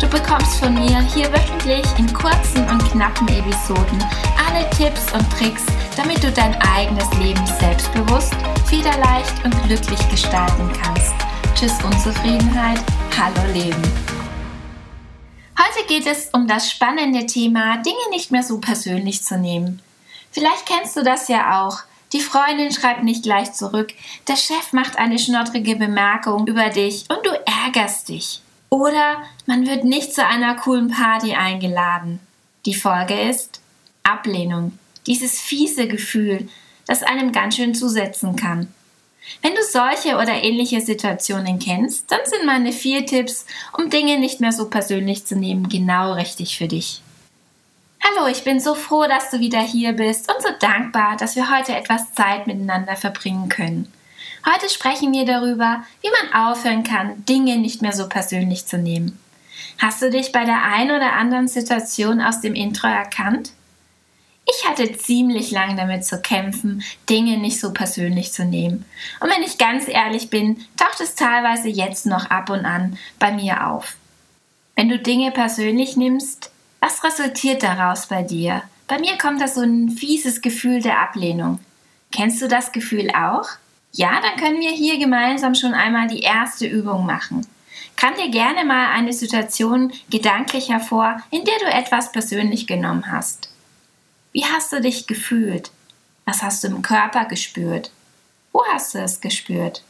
Du bekommst von mir hier wöchentlich in kurzen und knappen Episoden alle Tipps und Tricks, damit du dein eigenes Leben selbstbewusst, federleicht und glücklich gestalten kannst. Tschüss Unzufriedenheit, hallo Leben. Heute geht es um das spannende Thema, Dinge nicht mehr so persönlich zu nehmen. Vielleicht kennst du das ja auch. Die Freundin schreibt nicht gleich zurück, der Chef macht eine schnottrige Bemerkung über dich und du ärgerst dich. Oder man wird nicht zu einer coolen Party eingeladen. Die Folge ist Ablehnung dieses fiese Gefühl, das einem ganz schön zusetzen kann. Wenn du solche oder ähnliche Situationen kennst, dann sind meine vier Tipps, um Dinge nicht mehr so persönlich zu nehmen, genau richtig für dich. Hallo, ich bin so froh, dass du wieder hier bist und so dankbar, dass wir heute etwas Zeit miteinander verbringen können. Heute sprechen wir darüber, wie man aufhören kann, Dinge nicht mehr so persönlich zu nehmen. Hast du dich bei der einen oder anderen Situation aus dem Intro erkannt? Ich hatte ziemlich lang damit zu kämpfen, Dinge nicht so persönlich zu nehmen. Und wenn ich ganz ehrlich bin, taucht es teilweise jetzt noch ab und an bei mir auf. Wenn du Dinge persönlich nimmst, was resultiert daraus bei dir? Bei mir kommt da so ein fieses Gefühl der Ablehnung. Kennst du das Gefühl auch? Ja, dann können wir hier gemeinsam schon einmal die erste Übung machen. Kann dir gerne mal eine Situation gedanklich hervor, in der du etwas persönlich genommen hast. Wie hast du dich gefühlt? Was hast du im Körper gespürt? Wo hast du es gespürt?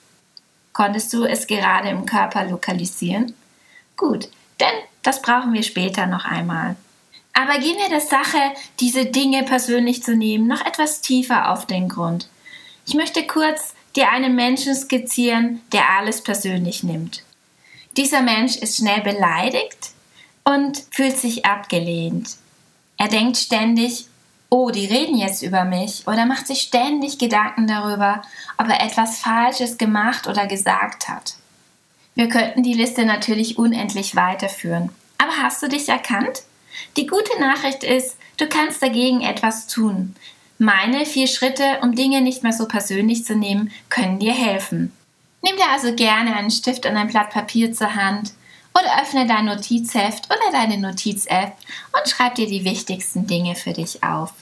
Konntest du es gerade im Körper lokalisieren? Gut, denn das brauchen wir später noch einmal. Aber gehen wir der Sache, diese Dinge persönlich zu nehmen, noch etwas tiefer auf den Grund. Ich möchte kurz dir einen Menschen skizzieren, der alles persönlich nimmt. Dieser Mensch ist schnell beleidigt und fühlt sich abgelehnt. Er denkt ständig, oh, die reden jetzt über mich oder macht sich ständig Gedanken darüber, ob er etwas Falsches gemacht oder gesagt hat. Wir könnten die Liste natürlich unendlich weiterführen. Aber hast du dich erkannt? Die gute Nachricht ist, du kannst dagegen etwas tun. Meine vier Schritte, um Dinge nicht mehr so persönlich zu nehmen, können dir helfen. Nimm dir also gerne einen Stift und ein Blatt Papier zur Hand oder öffne dein Notizheft oder deine Notiz-App und schreib dir die wichtigsten Dinge für dich auf.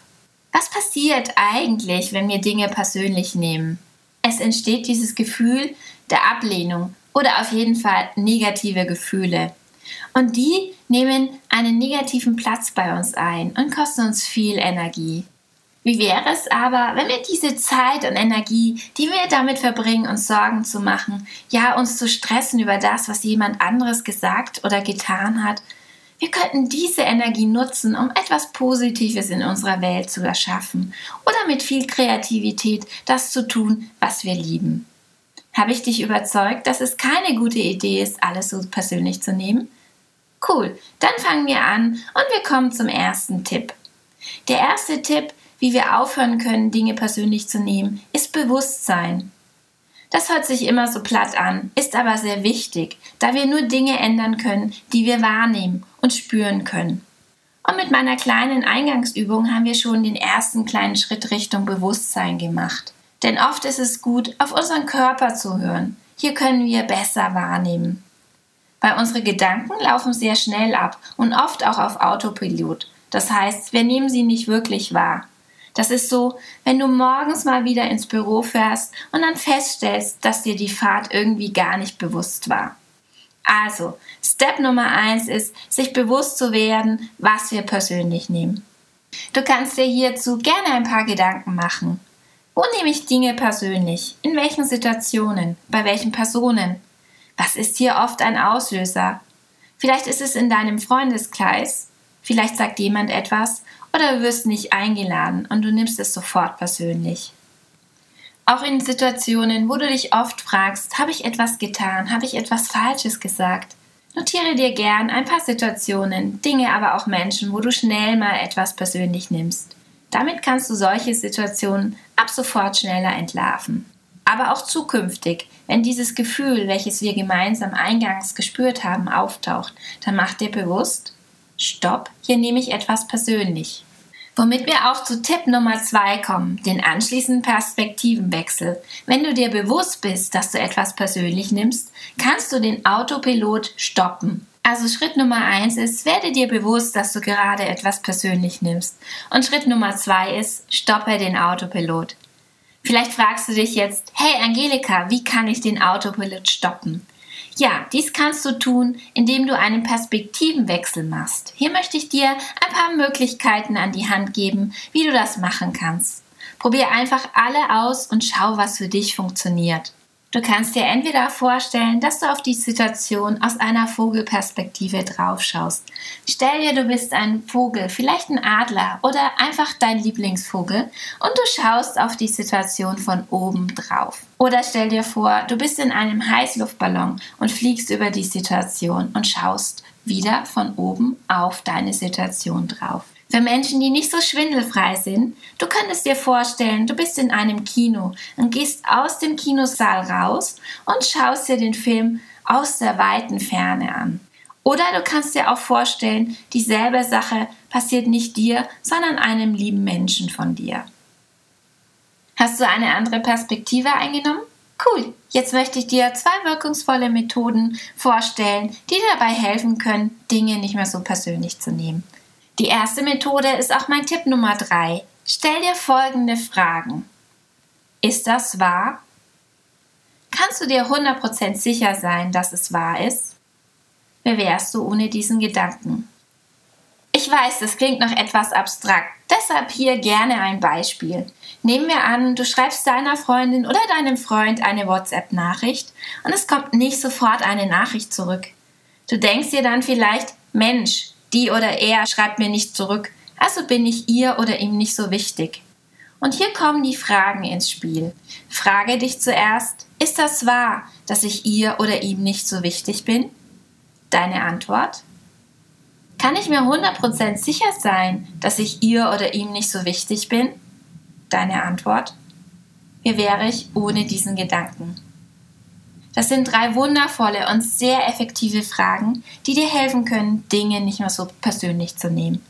Was passiert eigentlich, wenn wir Dinge persönlich nehmen? Es entsteht dieses Gefühl der Ablehnung oder auf jeden Fall negative Gefühle. Und die nehmen einen negativen Platz bei uns ein und kosten uns viel Energie. Wie wäre es aber, wenn wir diese Zeit und Energie, die wir damit verbringen, uns Sorgen zu machen, ja uns zu stressen über das, was jemand anderes gesagt oder getan hat, wir könnten diese Energie nutzen, um etwas Positives in unserer Welt zu erschaffen oder mit viel Kreativität das zu tun, was wir lieben. Habe ich dich überzeugt, dass es keine gute Idee ist, alles so persönlich zu nehmen? Cool, dann fangen wir an und wir kommen zum ersten Tipp. Der erste Tipp wie wir aufhören können, Dinge persönlich zu nehmen, ist Bewusstsein. Das hört sich immer so platt an, ist aber sehr wichtig, da wir nur Dinge ändern können, die wir wahrnehmen und spüren können. Und mit meiner kleinen Eingangsübung haben wir schon den ersten kleinen Schritt Richtung Bewusstsein gemacht. Denn oft ist es gut, auf unseren Körper zu hören. Hier können wir besser wahrnehmen. Weil unsere Gedanken laufen sehr schnell ab und oft auch auf Autopilot. Das heißt, wir nehmen sie nicht wirklich wahr. Das ist so, wenn du morgens mal wieder ins Büro fährst und dann feststellst, dass dir die Fahrt irgendwie gar nicht bewusst war. Also, Step Nummer eins ist, sich bewusst zu werden, was wir persönlich nehmen. Du kannst dir hierzu gerne ein paar Gedanken machen. Wo nehme ich Dinge persönlich? In welchen Situationen? Bei welchen Personen? Was ist hier oft ein Auslöser? Vielleicht ist es in deinem Freundeskreis. Vielleicht sagt jemand etwas oder du wirst nicht eingeladen und du nimmst es sofort persönlich. Auch in Situationen, wo du dich oft fragst, habe ich etwas getan, habe ich etwas Falsches gesagt? Notiere dir gern ein paar Situationen, Dinge, aber auch Menschen, wo du schnell mal etwas persönlich nimmst. Damit kannst du solche Situationen ab sofort schneller entlarven. Aber auch zukünftig, wenn dieses Gefühl, welches wir gemeinsam eingangs gespürt haben, auftaucht, dann mach dir bewusst, stopp, hier nehme ich etwas persönlich. Womit wir auch zu Tipp Nummer zwei kommen, den anschließenden Perspektivenwechsel. Wenn du dir bewusst bist, dass du etwas persönlich nimmst, kannst du den Autopilot stoppen. Also Schritt Nummer eins ist, werde dir bewusst, dass du gerade etwas persönlich nimmst. Und Schritt Nummer zwei ist, stoppe den Autopilot. Vielleicht fragst du dich jetzt, hey Angelika, wie kann ich den Autopilot stoppen? Ja, dies kannst du tun, indem du einen Perspektivenwechsel machst. Hier möchte ich dir ein paar Möglichkeiten an die Hand geben, wie du das machen kannst. Probier einfach alle aus und schau, was für dich funktioniert. Du kannst dir entweder vorstellen, dass du auf die Situation aus einer Vogelperspektive draufschaust. Stell dir, du bist ein Vogel, vielleicht ein Adler oder einfach dein Lieblingsvogel und du schaust auf die Situation von oben drauf. Oder stell dir vor, du bist in einem Heißluftballon und fliegst über die Situation und schaust wieder von oben auf deine Situation drauf. Für Menschen, die nicht so schwindelfrei sind, du könntest dir vorstellen, du bist in einem Kino und gehst aus dem Kinosaal raus und schaust dir den Film aus der weiten Ferne an. Oder du kannst dir auch vorstellen, dieselbe Sache passiert nicht dir, sondern einem lieben Menschen von dir. Hast du eine andere Perspektive eingenommen? Cool. Jetzt möchte ich dir zwei wirkungsvolle Methoden vorstellen, die dir dabei helfen können, Dinge nicht mehr so persönlich zu nehmen. Die erste Methode ist auch mein Tipp Nummer drei. Stell dir folgende Fragen. Ist das wahr? Kannst du dir 100% sicher sein, dass es wahr ist? Wer wärst du ohne diesen Gedanken? Ich weiß, das klingt noch etwas abstrakt, deshalb hier gerne ein Beispiel. Nehmen wir an, du schreibst deiner Freundin oder deinem Freund eine WhatsApp-Nachricht und es kommt nicht sofort eine Nachricht zurück. Du denkst dir dann vielleicht, Mensch, die oder er schreibt mir nicht zurück, also bin ich ihr oder ihm nicht so wichtig. Und hier kommen die Fragen ins Spiel. Frage dich zuerst, ist das wahr, dass ich ihr oder ihm nicht so wichtig bin? Deine Antwort? Kann ich mir 100% sicher sein, dass ich ihr oder ihm nicht so wichtig bin? Deine Antwort? Wie wäre ich ohne diesen Gedanken? Das sind drei wundervolle und sehr effektive Fragen, die dir helfen können, Dinge nicht mehr so persönlich zu nehmen.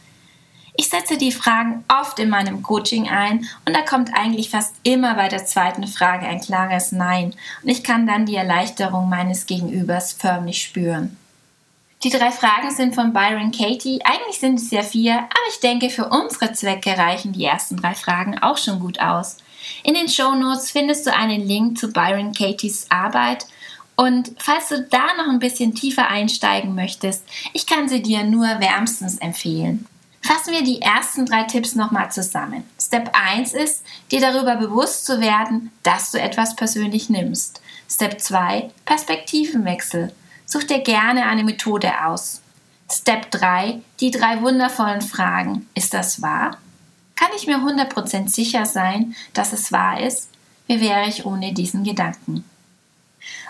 Ich setze die Fragen oft in meinem Coaching ein und da kommt eigentlich fast immer bei der zweiten Frage ein klares Nein und ich kann dann die Erleichterung meines Gegenübers förmlich spüren. Die drei Fragen sind von Byron Katie. Eigentlich sind es ja vier, aber ich denke, für unsere Zwecke reichen die ersten drei Fragen auch schon gut aus. In den Show Notes findest du einen Link zu Byron Katies Arbeit und falls du da noch ein bisschen tiefer einsteigen möchtest, ich kann sie dir nur wärmstens empfehlen. Fassen wir die ersten drei Tipps nochmal zusammen. Step 1 ist, dir darüber bewusst zu werden, dass du etwas persönlich nimmst. Step 2, Perspektivenwechsel. Such dir gerne eine Methode aus. Step 3, die drei wundervollen Fragen. Ist das wahr? Kann ich mir 100% sicher sein, dass es wahr ist? Wie wäre ich ohne diesen Gedanken?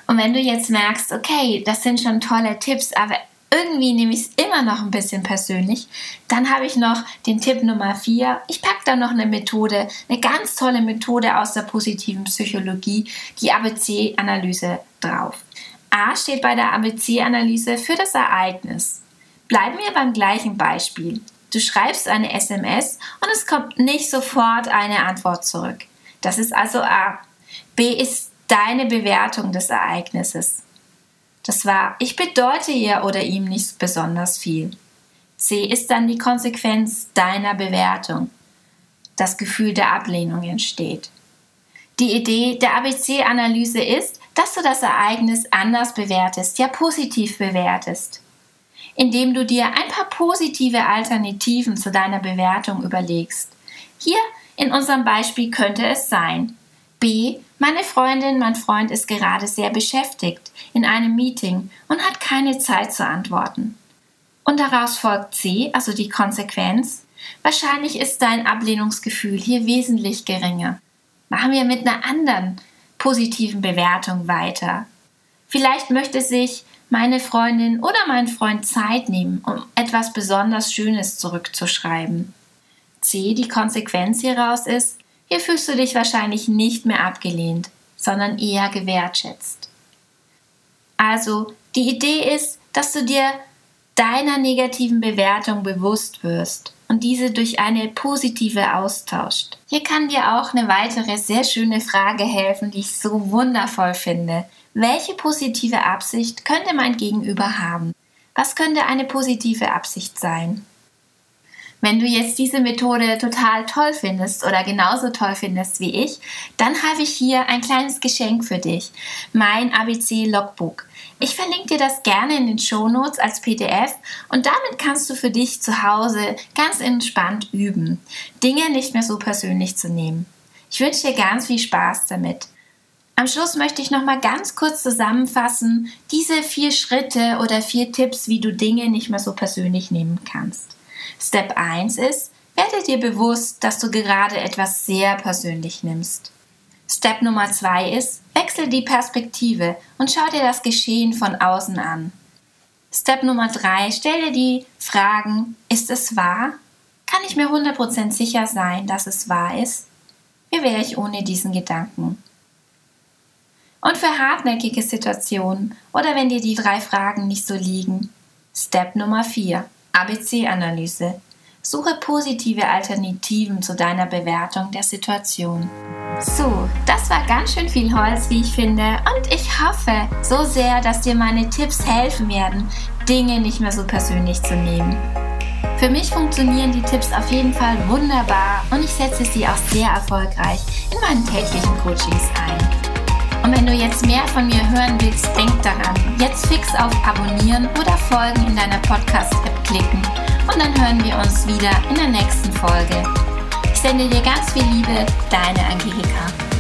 Und wenn du jetzt merkst, okay, das sind schon tolle Tipps, aber irgendwie nehme ich es immer noch ein bisschen persönlich, dann habe ich noch den Tipp Nummer 4. Ich packe da noch eine Methode, eine ganz tolle Methode aus der positiven Psychologie, die ABC-Analyse drauf. A steht bei der ABC-Analyse für das Ereignis. Bleiben wir beim gleichen Beispiel. Du schreibst eine SMS und es kommt nicht sofort eine Antwort zurück. Das ist also A. B ist deine Bewertung des Ereignisses. Das war, ich bedeute ihr oder ihm nicht besonders viel. C ist dann die Konsequenz deiner Bewertung. Das Gefühl der Ablehnung entsteht. Die Idee der ABC-Analyse ist, dass du das Ereignis anders bewertest, ja positiv bewertest. Indem du dir ein paar positive Alternativen zu deiner Bewertung überlegst. Hier in unserem Beispiel könnte es sein, B. Meine Freundin, mein Freund ist gerade sehr beschäftigt in einem Meeting und hat keine Zeit zu antworten. Und daraus folgt C, also die Konsequenz. Wahrscheinlich ist dein Ablehnungsgefühl hier wesentlich geringer. Machen wir mit einer anderen positiven Bewertung weiter. Vielleicht möchte sich meine Freundin oder mein Freund Zeit nehmen, um etwas besonders Schönes zurückzuschreiben. C, die Konsequenz hieraus ist, hier fühlst du dich wahrscheinlich nicht mehr abgelehnt, sondern eher gewertschätzt. Also, die Idee ist, dass du dir deiner negativen Bewertung bewusst wirst und diese durch eine positive austauscht. Hier kann dir auch eine weitere sehr schöne Frage helfen, die ich so wundervoll finde. Welche positive Absicht könnte mein Gegenüber haben? Was könnte eine positive Absicht sein? Wenn du jetzt diese Methode total toll findest oder genauso toll findest wie ich, dann habe ich hier ein kleines Geschenk für dich. Mein ABC Logbook. Ich verlinke dir das gerne in den Show Notes als PDF und damit kannst du für dich zu Hause ganz entspannt üben, Dinge nicht mehr so persönlich zu nehmen. Ich wünsche dir ganz viel Spaß damit. Am Schluss möchte ich noch mal ganz kurz zusammenfassen, diese vier Schritte oder vier Tipps, wie du Dinge nicht mehr so persönlich nehmen kannst. Step 1 ist, werde dir bewusst, dass du gerade etwas sehr persönlich nimmst. Step Nummer 2 ist, wechsle die Perspektive und schau dir das Geschehen von außen an. Step Nummer 3, stell dir die Fragen, ist es wahr? Kann ich mir 100% sicher sein, dass es wahr ist? Wie wäre ich ohne diesen Gedanken? Und für hartnäckige Situationen oder wenn dir die drei Fragen nicht so liegen, Step Nummer 4, ABC-Analyse. Suche positive Alternativen zu deiner Bewertung der Situation. So, das war ganz schön viel Holz, wie ich finde, und ich hoffe so sehr, dass dir meine Tipps helfen werden, Dinge nicht mehr so persönlich zu nehmen. Für mich funktionieren die Tipps auf jeden Fall wunderbar und ich setze sie auch sehr erfolgreich in meinen täglichen Coachings ein. Und wenn du jetzt mehr von mir hören willst, denk daran, jetzt fix auf Abonnieren oder Folgen in deiner Podcast-App klicken und dann hören wir uns wieder in der nächsten Folge. Ich sende dir ganz viel Liebe, deine Angelika.